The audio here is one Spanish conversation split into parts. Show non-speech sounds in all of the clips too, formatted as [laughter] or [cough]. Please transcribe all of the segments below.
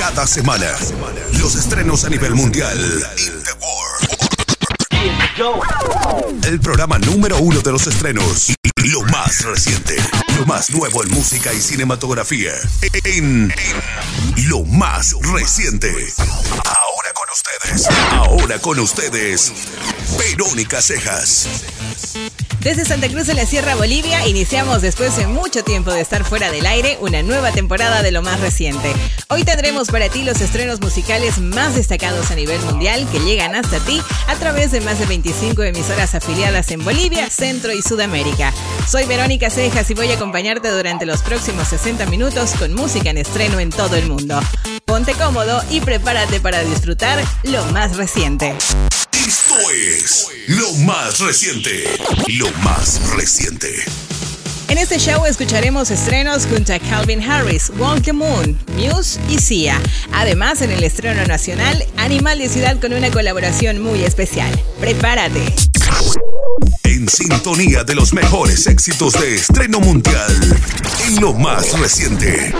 Cada semana, los estrenos a nivel mundial. El programa número uno de los estrenos. Lo más reciente. Lo más nuevo en música y cinematografía. En, Lo más reciente. Ustedes. Ahora con ustedes. Verónica Cejas. Desde Santa Cruz de la Sierra, Bolivia, iniciamos después de mucho tiempo de estar fuera del aire una nueva temporada de lo más reciente. Hoy tendremos para ti los estrenos musicales más destacados a nivel mundial que llegan hasta ti a través de más de 25 emisoras afiliadas en Bolivia, Centro y Sudamérica. Soy Verónica Cejas y voy a acompañarte durante los próximos 60 minutos con música en estreno en todo el mundo. Ponte cómodo y prepárate para disfrutar lo más reciente. Esto es lo más reciente. Lo más reciente. En este show escucharemos estrenos junto a Calvin Harris, Walk the Moon, Muse y Sia. Además, en el estreno nacional, Animal de Ciudad con una colaboración muy especial. Prepárate. En sintonía de los mejores éxitos de estreno mundial. En lo más reciente.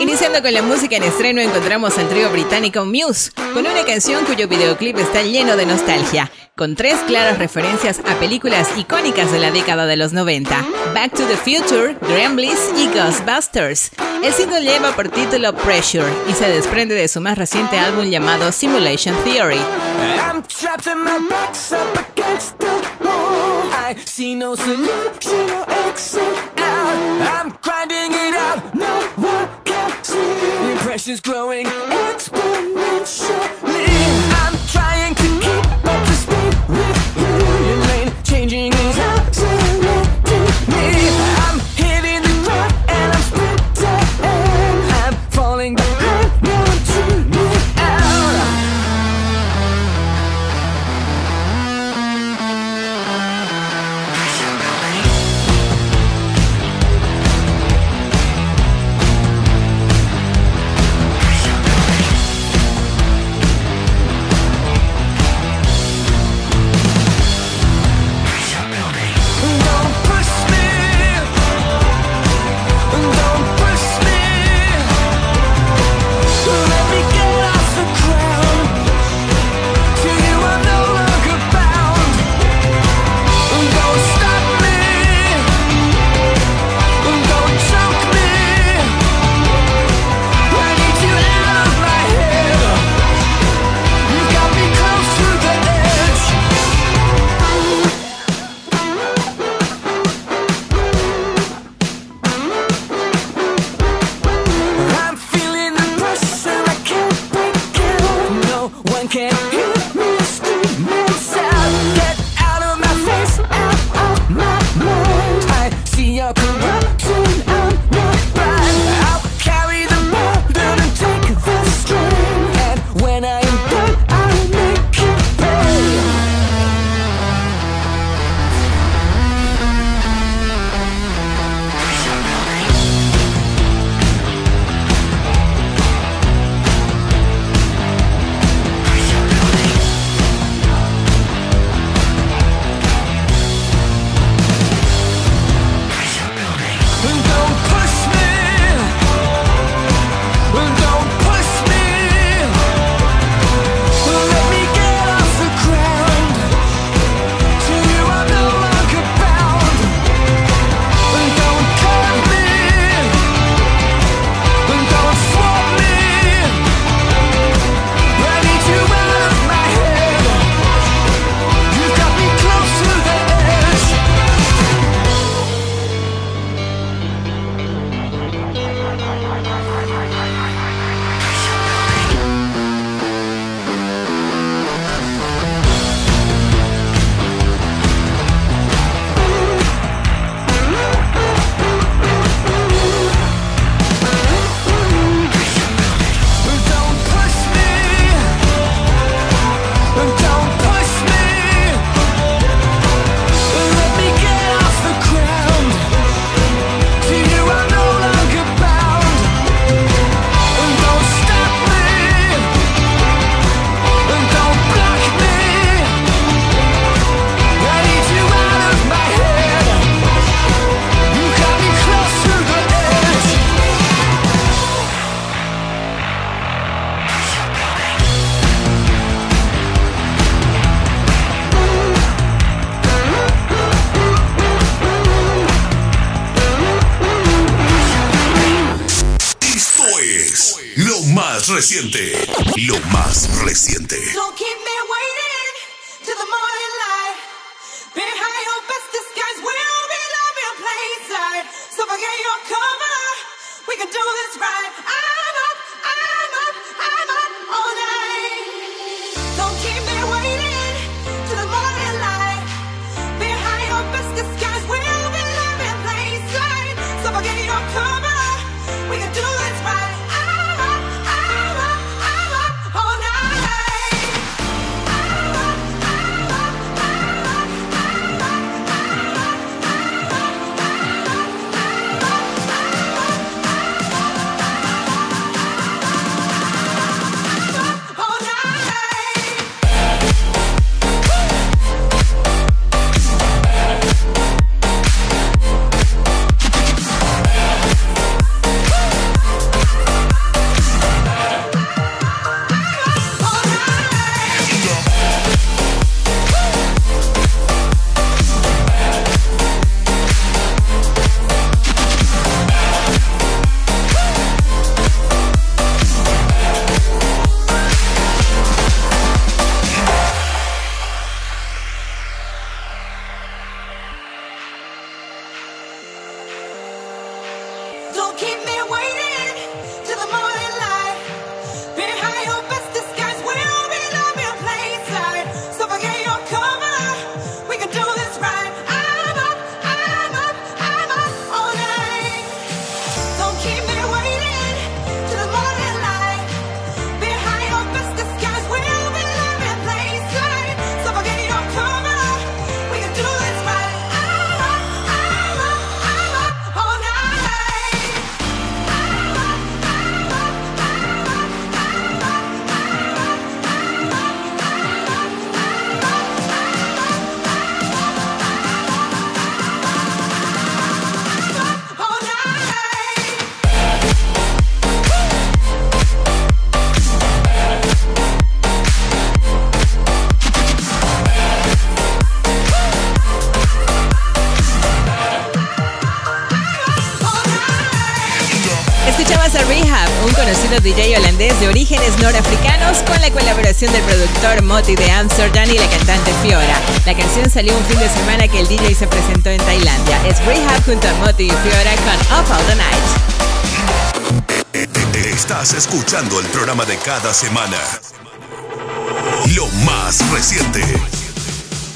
Iniciando con la música en estreno encontramos al trío británico Muse, con una canción cuyo videoclip está lleno de nostalgia, con tres claras referencias a películas icónicas de la década de los 90, Back to the Future, Gremlins y Ghostbusters. El single lleva por título Pressure y se desprende de su más reciente álbum llamado Simulation Theory. Pressure's growing exponentially. I'm trying to keep up to speed with you. Your lane changing is norafricanos con la colaboración del productor Moti de Amsterdam y la cantante Fiora. La canción salió un fin de semana que el DJ se presentó en Tailandia. Es Rehab junto a Moti y Fiora con Up All the Night. Estás escuchando el programa de cada semana. Lo más reciente.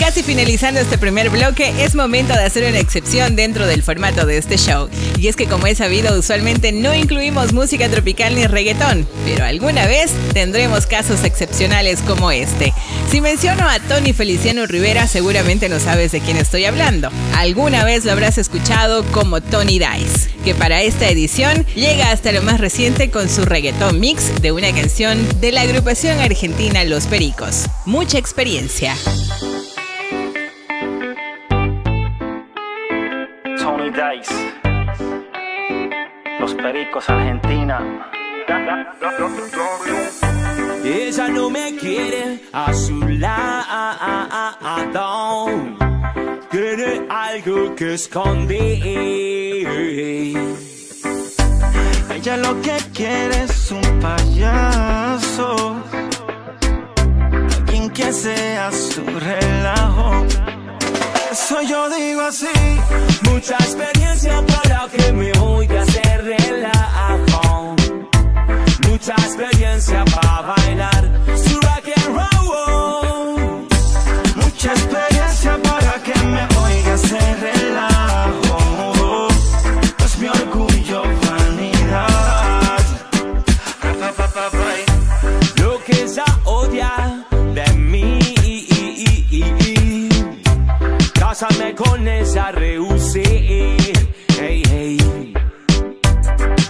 Casi finalizando este primer bloque, es momento de hacer una excepción dentro del formato de este show. Y es que como es sabido, usualmente no incluimos música tropical ni reggaetón, pero alguna vez tendremos casos excepcionales como este. Si menciono a Tony Feliciano Rivera, seguramente no sabes de quién estoy hablando. Alguna vez lo habrás escuchado como Tony Dice, que para esta edición llega hasta lo más reciente con su reggaetón mix de una canción de la agrupación argentina Los Pericos. Mucha experiencia. Los Pericos Argentina. Ella no me quiere a su lado. Tiene algo que esconder. Ella lo que quiere es un payaso. Alguien que sea su relajo. Eso yo digo así. Mucha experiencia para que me oiga hacer relajo. Mucha experiencia para bailar su rock and roll. Mucha experiencia Esa rehusé. Hey, hey.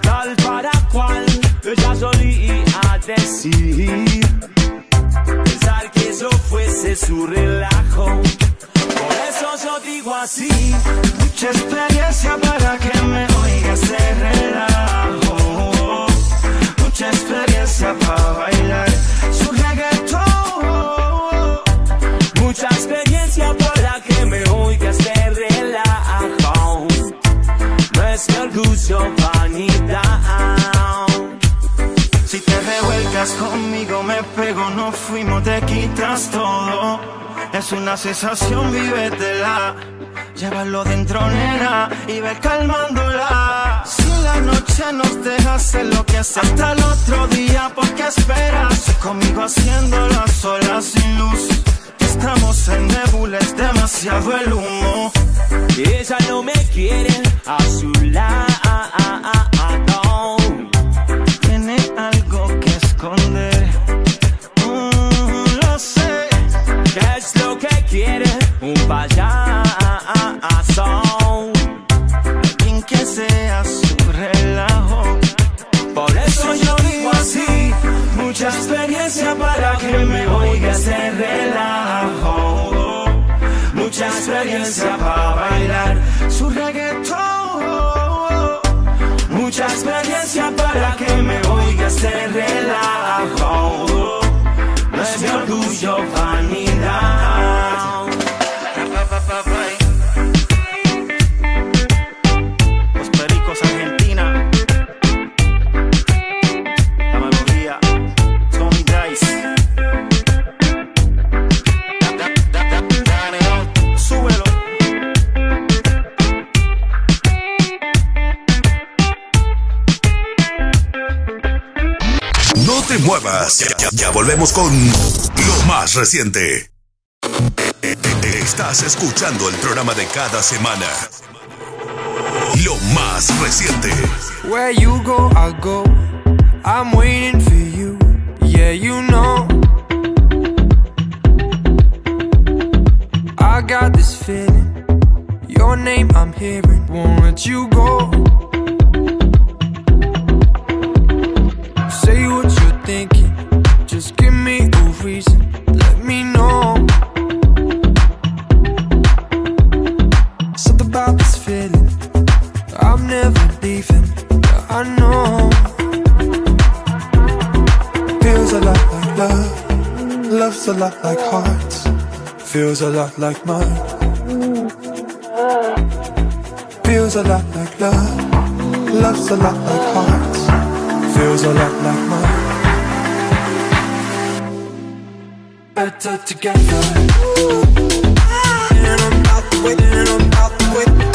Tal para cual ella solía decir. Pensar que eso fuese su relajo. Por eso yo digo así. Mucha experiencia para que me oiga hacer relajo. Mucha experiencia para bailar su reggaetón. Mucha experiencia para que me oiga Orgullo, vanidad. estás conmigo me pego, no fuimos, te quitas todo. Es una sensación, vívetela. Llévalo dentro, nena, y ve calmándola. Si la noche nos deja hacer lo que hace hasta el otro día, ¿por qué esperas? Conmigo haciéndolo sola sin luz. Estamos en nebula, es demasiado el humo. Ella no me quiere a su lado. Tiene algo que esconder. Mm, lo sé. ¿Qué es lo que quiere? Un payaso. Alguien que sea su relajo. Por eso yo digo así. Mucha experiencia para que me oiga ese relajo. Mucha experiencia para bailar su reggaetón. Mucha experiencia para que me oiga ese relajo. No es mi orgullo, vanidad. Ya, volvemos con lo más reciente. Estás escuchando el programa de cada semana. Lo más reciente. Where you go, I go. I'm waiting for you. Yeah, you know. I got this feeling. Your name I'm hearing. Won't let you go. Love's a lot like hearts. Feels a lot like mine. Feels a lot like love. Love's a lot like hearts. Feels a lot like mine. Better together. And I'm and I'm.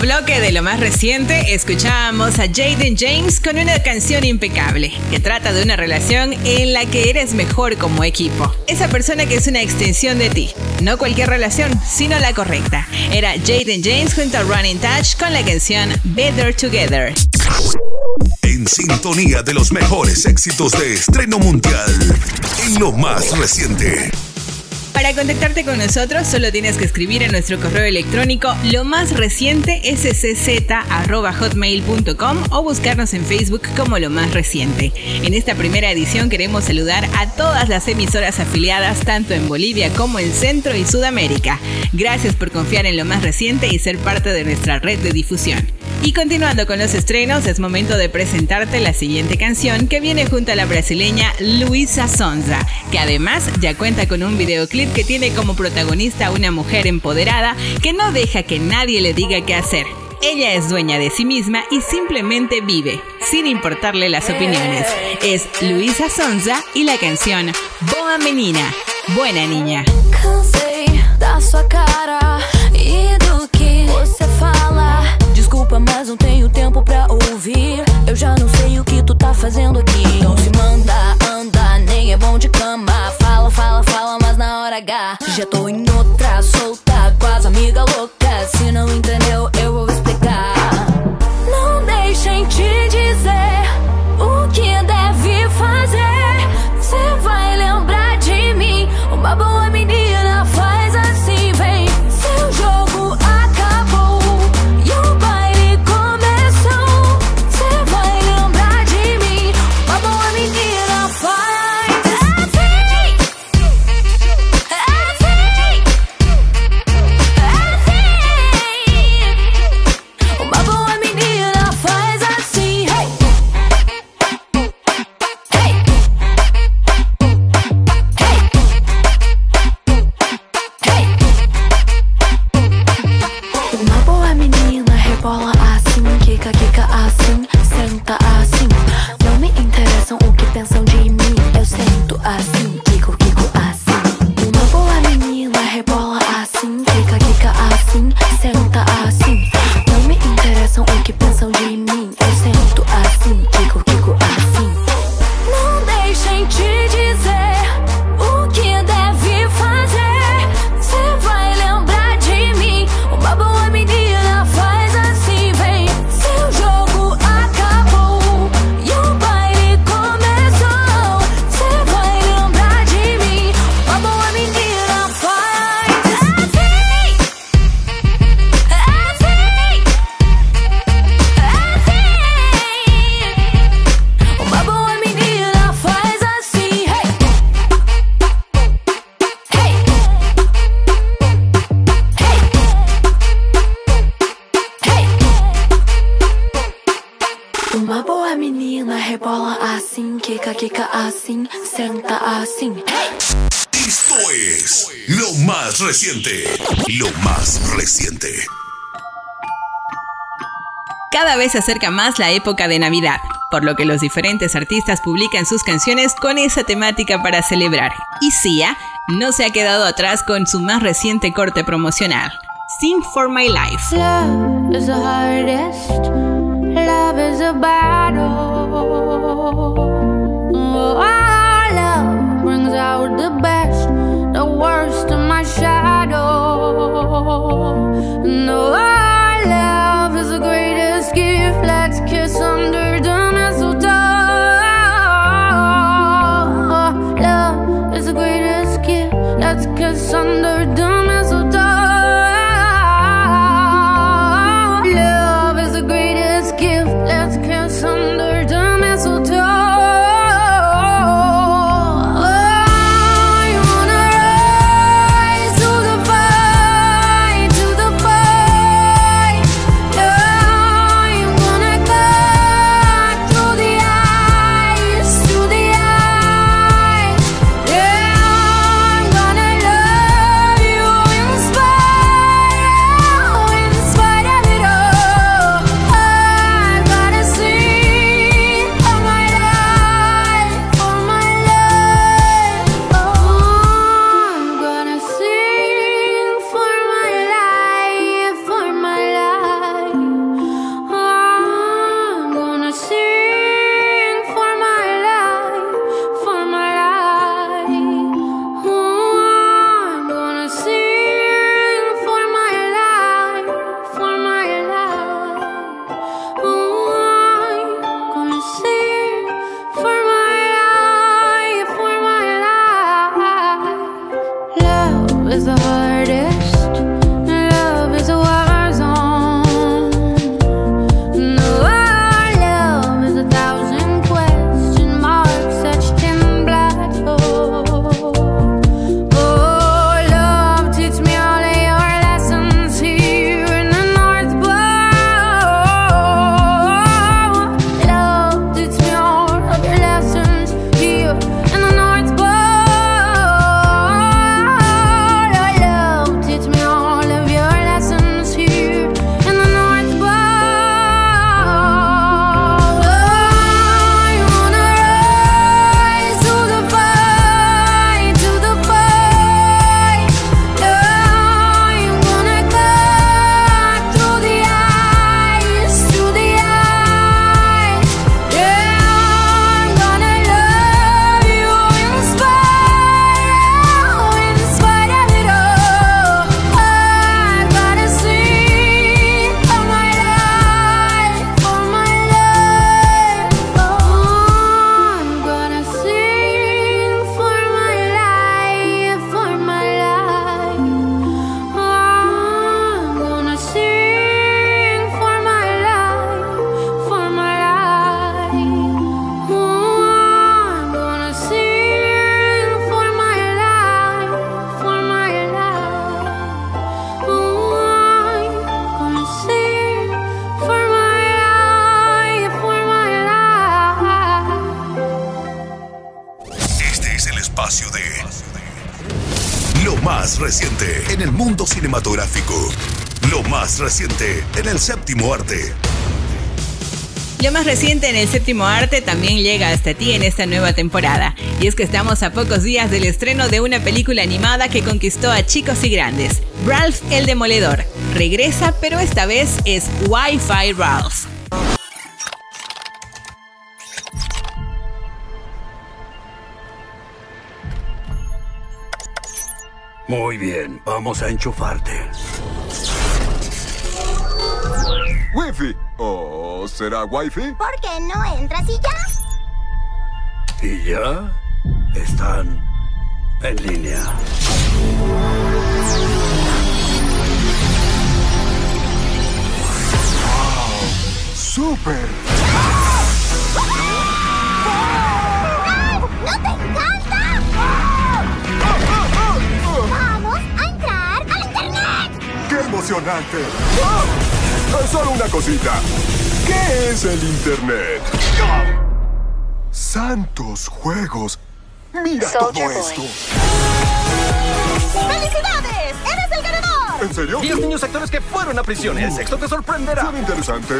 Bloque de lo más reciente, escuchábamos a Jaden James con una canción impecable, que trata de una relación en la que eres mejor como equipo. Esa persona que es una extensión de ti. No cualquier relación, sino la correcta. Era Jaden James junto a Running Touch con la canción Better Together. En sintonía de los mejores éxitos de estreno mundial. En lo más reciente. Para contactarte con nosotros solo tienes que escribir en nuestro correo electrónico lo más reciente scz@hotmail.com o buscarnos en Facebook como lo más reciente. En esta primera edición queremos saludar a todas las emisoras afiliadas tanto en Bolivia como en Centro y Sudamérica. Gracias por confiar en lo más reciente y ser parte de nuestra red de difusión. Y continuando con los estrenos, es momento de presentarte la siguiente canción que viene junto a la brasileña Luisa Sonza, que además ya cuenta con un videoclip que tiene como protagonista a una mujer empoderada que no deja que nadie le diga qué hacer. Ella es dueña de sí misma y simplemente vive, sin importarle las opiniones. Es Luisa Sonza y la canción Boa Menina, Buena Niña. Desculpa, mas não tenho tempo pra ouvir. Eu já não sei o que tu tá fazendo aqui. Não se manda, anda, nem é bom de cama. Fala, fala, fala, mas na hora H já tô em outra solta Cada vez se acerca más la época de Navidad, por lo que los diferentes artistas publican sus canciones con esa temática para celebrar. Y Sia no se ha quedado atrás con su más reciente corte promocional, Sing for My Life. Séptimo arte. Lo más reciente en el séptimo arte también llega hasta ti en esta nueva temporada. Y es que estamos a pocos días del estreno de una película animada que conquistó a chicos y grandes. Ralph el Demoledor. Regresa, pero esta vez es Wi-Fi Ralph. Muy bien, vamos a enchufarte. Wi-Fi. ¿O será Wi-Fi? ¿Por qué no entras y ya? Y ya están en línea. ¡Súper! ¡No te encanta! Vamos a entrar al internet. ¡Qué emocionante! Solo una cosita. ¿Qué es el Internet? ¡Santos juegos! ¡Mira todo esto! ¡Felicidades! ¡Eres el ganador! ¿En serio? 10 niños actores que fueron a prisión. El sexto te sorprenderá. Suena interesante.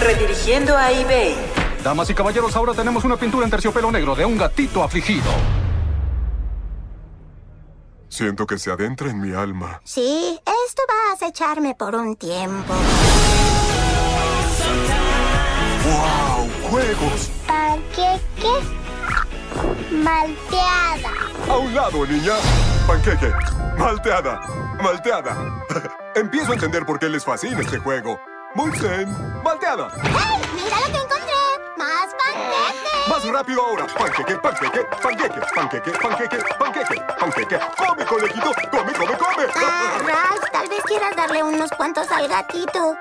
Redirigiendo a eBay. Damas y caballeros, ahora tenemos una pintura en terciopelo negro de un gatito afligido. Siento que se adentra en mi alma. Sí, esto va a acecharme por un tiempo. ¡Wow! ¡Juegos! Panqueque malteada. A un lado, niña. Panqueque. Malteada. Malteada. [laughs] Empiezo a entender por qué les fascina este juego. Muy zen. Malteada. ¡Hey! ¡Mira lo que encontré! ¡Más panqueques! Más rápido ahora. Panqueque, panqueque, panqueque, panqueque, panqueque, panqueque, panqueque. ¡Come, conejito! ¡Come, come, come! Ah, Ralph, tal vez quieras darle unos cuantos al gatito.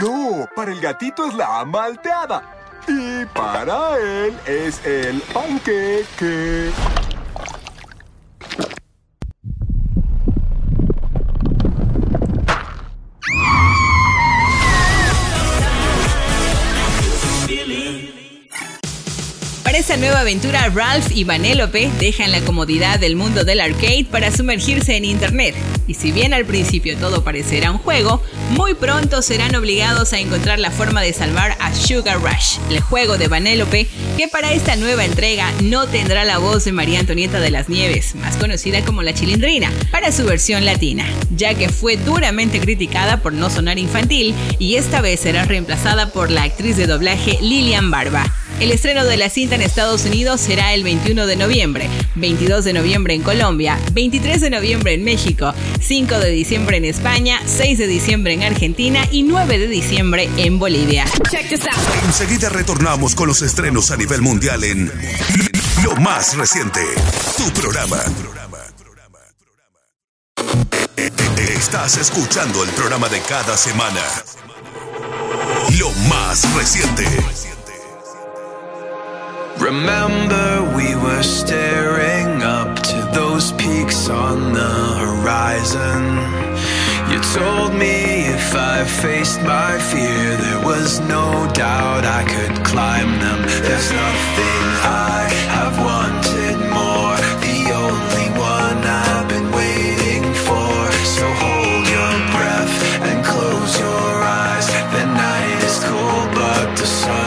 No, para el gatito es la malteada. Y para él es el panqueque. Esta nueva aventura, Ralph y Vanellope dejan la comodidad del mundo del arcade para sumergirse en Internet. Y si bien al principio todo parecerá un juego, muy pronto serán obligados a encontrar la forma de salvar a Sugar Rush, el juego de Vanellope, que para esta nueva entrega no tendrá la voz de María Antonieta de las Nieves, más conocida como la Chilindrina, para su versión latina, ya que fue duramente criticada por no sonar infantil y esta vez será reemplazada por la actriz de doblaje Lilian Barba. El estreno de la cinta en Estados Unidos será el 21 de noviembre, 22 de noviembre en Colombia, 23 de noviembre en México, 5 de diciembre en España, 6 de diciembre en Argentina y 9 de diciembre en Bolivia. Enseguida retornamos con los estrenos a nivel mundial en Lo más reciente, tu programa. Estás escuchando el programa de cada semana. Lo más reciente. Remember, we were staring up to those peaks on the horizon. You told me if I faced my fear, there was no doubt I could climb them. There's nothing I have wanted more, the only one I've been waiting for. So hold your breath and close your eyes. The night is cold, but the sun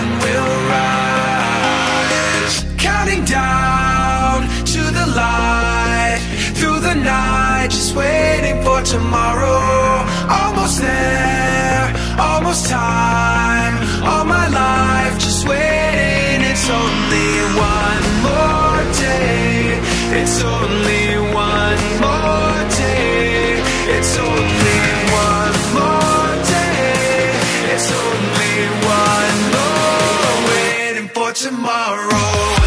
for tomorrow. Almost there, almost time. All my life, just waiting. It's only one more day. It's only one more day. It's only one more day. It's only one more waiting for tomorrow. tomorrow.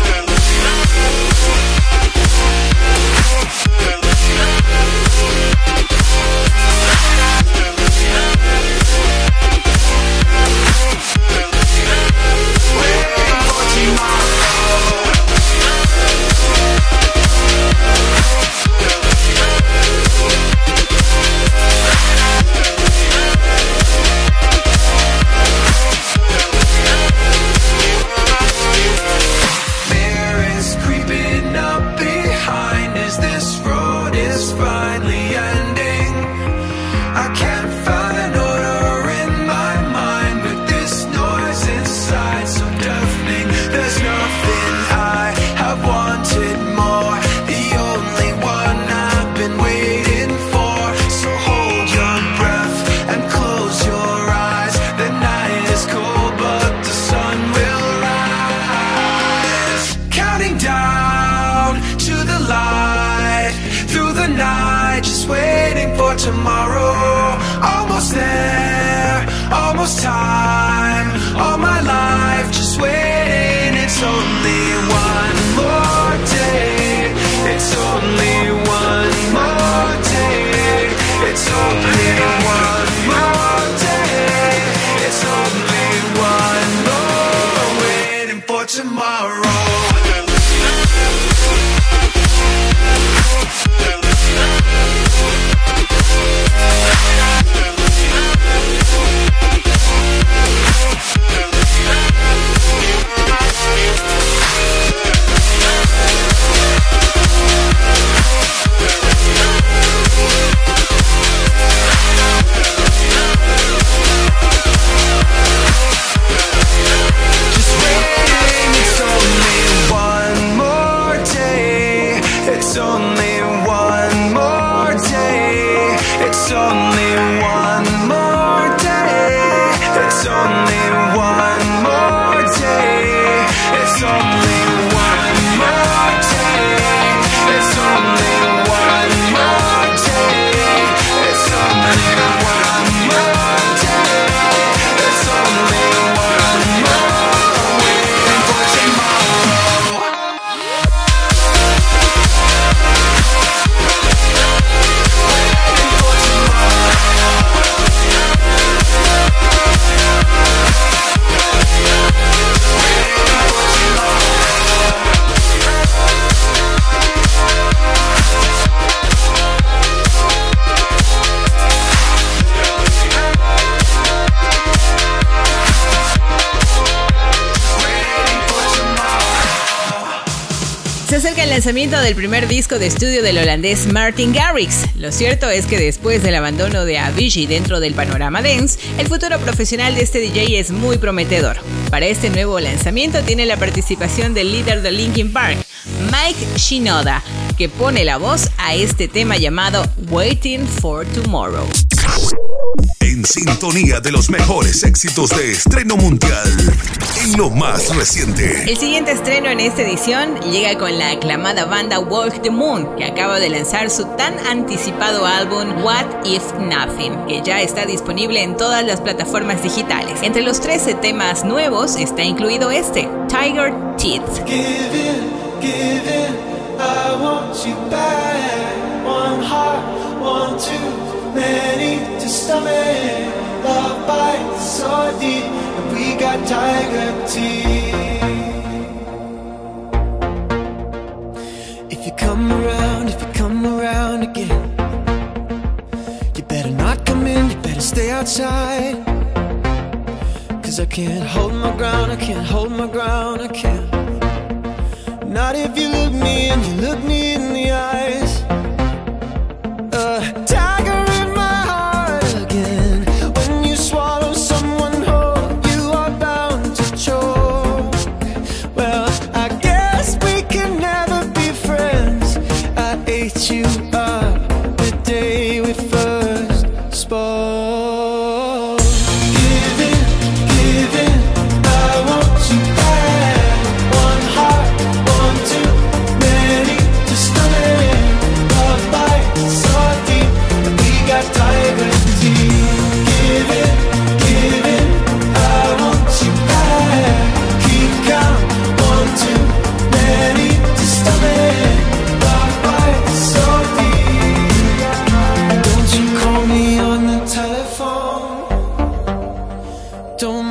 Lanzamiento del primer disco de estudio del holandés Martin Garrix. Lo cierto es que después del abandono de Avicii dentro del panorama dance, el futuro profesional de este DJ es muy prometedor. Para este nuevo lanzamiento tiene la participación del líder de Linkin Park, Mike Shinoda, que pone la voz a este tema llamado Waiting for Tomorrow. En sintonía de los mejores éxitos de estreno mundial. En lo más reciente. El siguiente estreno en esta edición llega con la aclamada banda Walk the Moon, que acaba de lanzar su tan anticipado álbum What If Nothing, que ya está disponible en todas las plataformas digitales. Entre los 13 temas nuevos está incluido este, Tiger Teeth. Give in, give in, I want you back. One heart, one many to stomach. Love bites so deep, and we got tiger teeth. If you come around, if you come around again, you better not come in, you better stay outside. Cause I can't hold my ground, I can't hold my ground, I can't. Not if you look me and you look me in the eyes.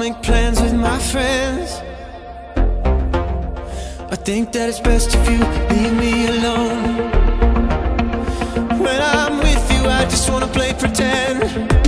Make plans with my friends. I think that it's best if you leave me alone. When I'm with you, I just wanna play pretend.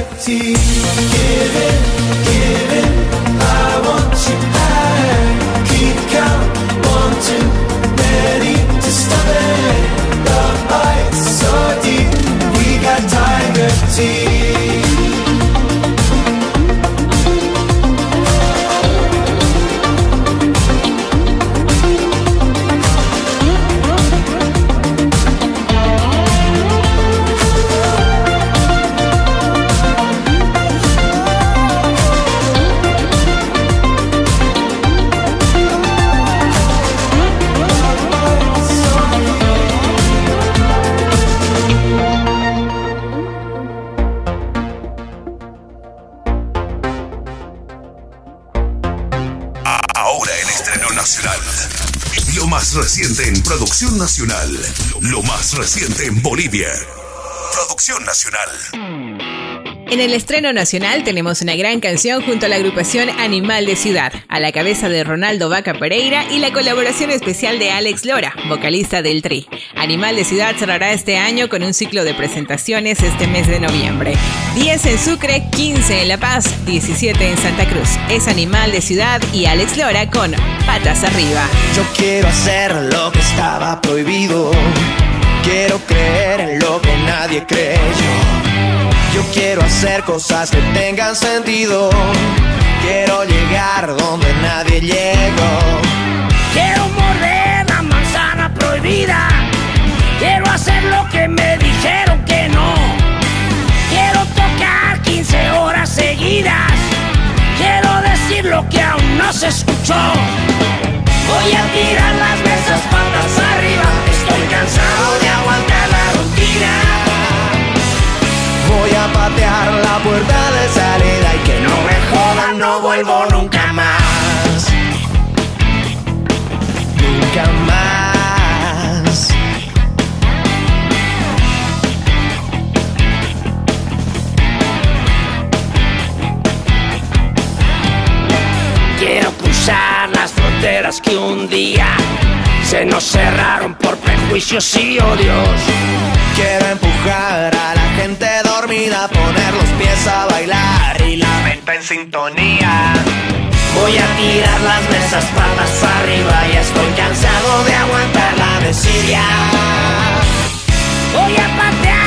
Tiger teeth. Give it, más reciente en Bolivia. Producción nacional. En el estreno nacional tenemos una gran canción junto a la agrupación Animal de Ciudad, a la cabeza de Ronaldo Vaca Pereira y la colaboración especial de Alex Lora, vocalista del Tri. Animal de Ciudad cerrará este año con un ciclo de presentaciones este mes de noviembre. 10 en Sucre, 15 en La Paz, 17 en Santa Cruz. Es Animal de Ciudad y Alex Lora con Patas Arriba. Yo quiero hacer lo que estaba prohibido. Quiero creer en lo que nadie creyó. Yo quiero hacer cosas que tengan sentido. Quiero llegar donde nadie llegó. Quiero morder la manzana prohibida. Quiero hacer lo que me dijeron que no. Quiero tocar 15 horas seguidas. Quiero decir lo que aún no se escuchó. Voy a tirar las mesas patas arriba. Estoy cansado de aguantar la rutina. Voy a patear la puerta de salida y que no me jodan, no vuelvo nunca más. Nunca más. Quiero cruzar las fronteras que un día se nos cerraron por prejuicios y odios. Quiero empujar a la gente dormida, poner los pies a bailar y la mente en sintonía. Voy a tirar las mesas patas arriba y estoy cansado de aguantar la desidia. Voy a patear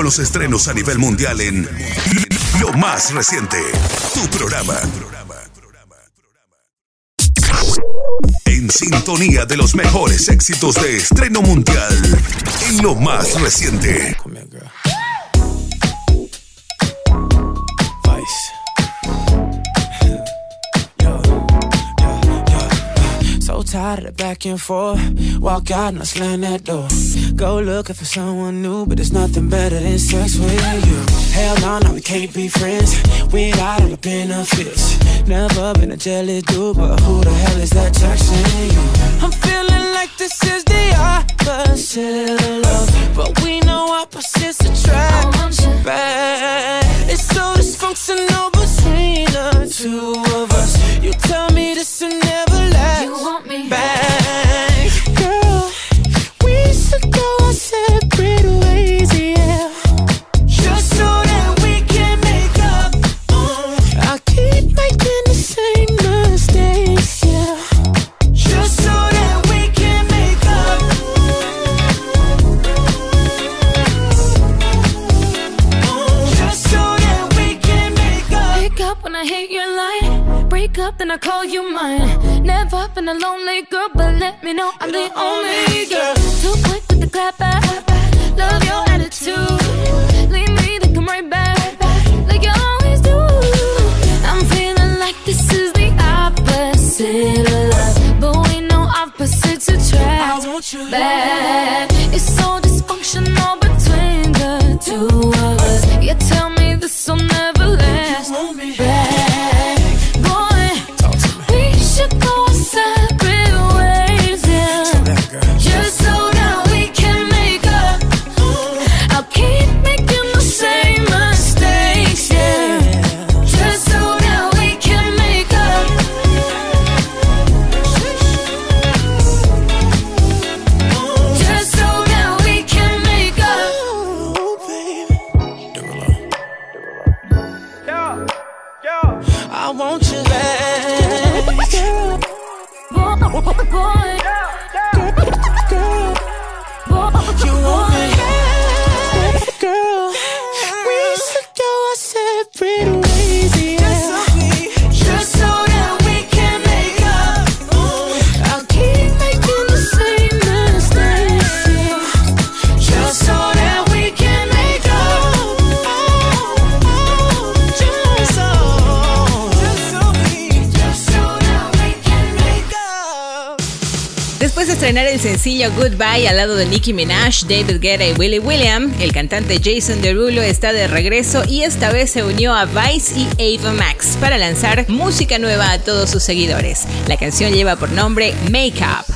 con los estrenos a nivel mundial en Lo más reciente. Tu programa. En sintonía de los mejores éxitos de estreno mundial. En lo más reciente. Tired back and forth. Walk out and I slam that door. Go looking for someone new, but there's nothing better than sex with you. Hell no, no, we can't be friends. We got all the benefits. Never been a jealous dude, but who the hell is that texting you? I'm feeling like this is the opposite of love, but we know opposites attract. Back. It's so dysfunctional between the two of us. You tell me this will never last. You want me back, call you mine. Never been a lonely girl, but let me know I'm the only girl. Too quick with the clap back. Love your attitude. Leave me, then come right back. Like you always do. I'm feeling like this is the opposite of love. But we know opposites attract. Bad. It's so dysfunctional between the two of us. You tell me Goodbye al lado de Nicki Minaj, David Guetta y Willie William, el cantante Jason Derulo está de regreso y esta vez se unió a Vice y Ava Max para lanzar música nueva a todos sus seguidores. La canción lleva por nombre Make Up.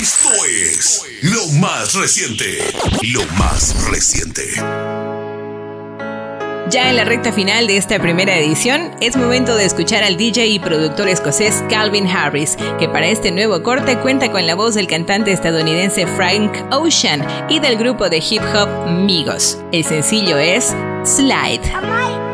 Esto es lo más reciente. Lo más reciente. Ya en la recta final de esta primera edición, es momento de escuchar al DJ y productor escocés Calvin Harris, que para este nuevo corte cuenta con la voz del cantante estadounidense Frank Ocean y del grupo de hip hop Migos. El sencillo es Slide.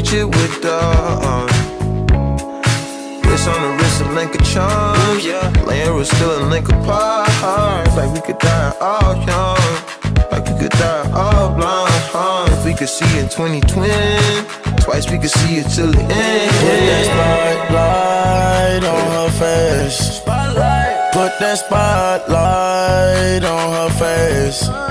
Reach it with the uh, arm. Wrist on the wrist, a link of charms. Yeah, laying was still a link apart. Like we could die all young, like we could die all blind. Huh? If we could see in 2020, twice we could see it till the end. Put that spotlight on her face. Spotlight. Put that spotlight on her face. Oh,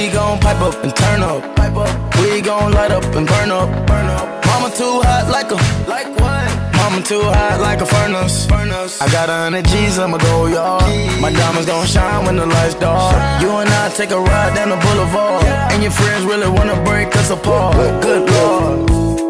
We gon' pipe up and turn up. Pipe up. We gon' light up and burn up. Burn up. Mama too hot like a like what? Mama too hot like a furnace. furnace. I got a hundred G's, I'ma go yard. My diamonds gon' shine when the lights dark. You and I take a ride down the boulevard, and your friends really wanna break us apart. Good lord.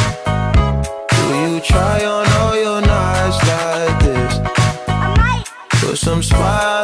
Try on all your nights like this? Put some spotlight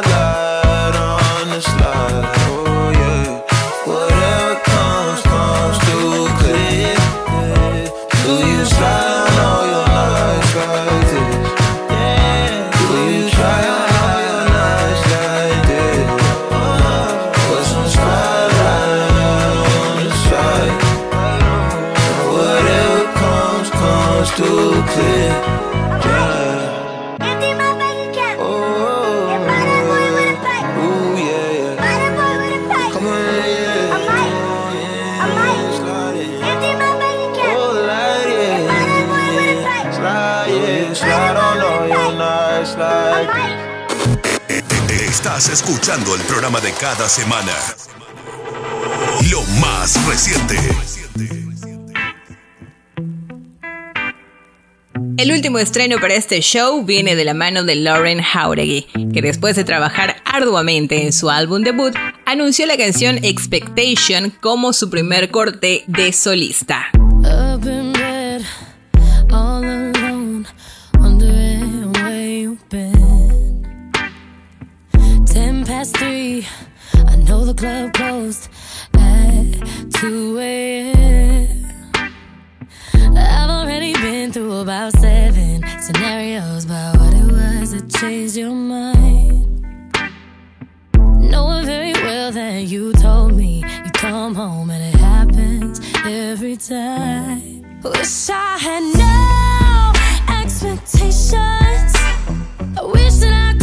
escuchando el programa de cada semana. Lo más reciente. El último estreno para este show viene de la mano de Lauren Jauregui, que después de trabajar arduamente en su álbum debut, anunció la canción Expectation como su primer corte de solista. Club closed at 2 a.m. I've already been through about seven scenarios about what it was that changed your mind. Knowing very well that you told me you come home and it happens every time. Wish I had no expectations. I wish that I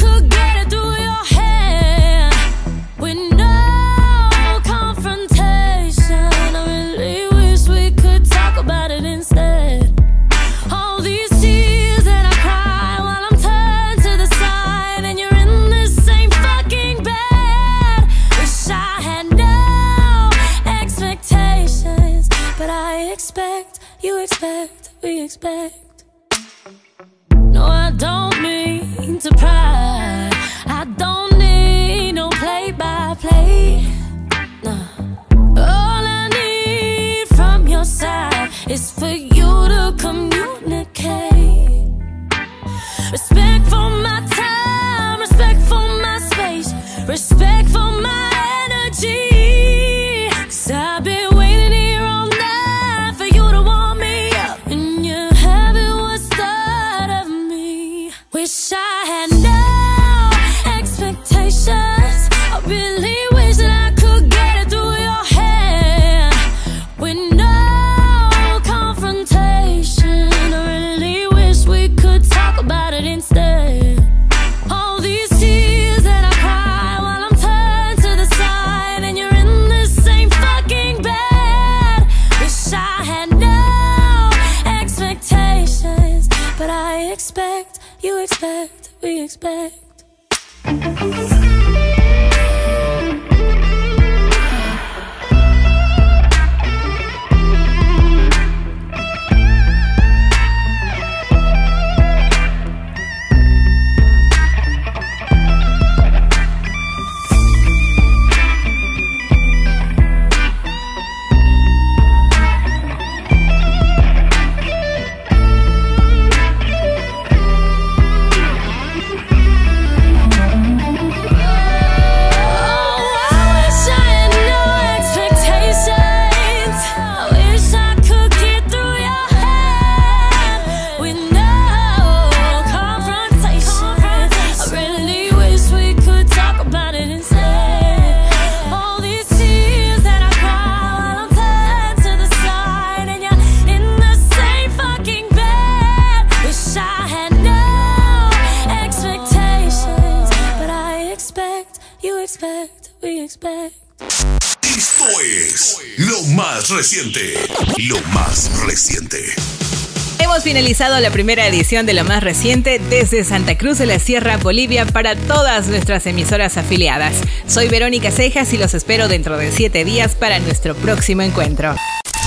La primera edición de lo más reciente desde Santa Cruz de la Sierra, Bolivia, para todas nuestras emisoras afiliadas. Soy Verónica Cejas y los espero dentro de siete días para nuestro próximo encuentro.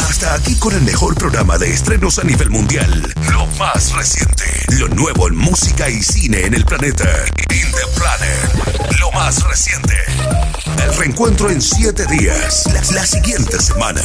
Hasta aquí con el mejor programa de estrenos a nivel mundial. Lo más reciente. Lo nuevo en música y cine en el planeta. In the planet. Lo más reciente. El reencuentro en siete días. La siguiente semana.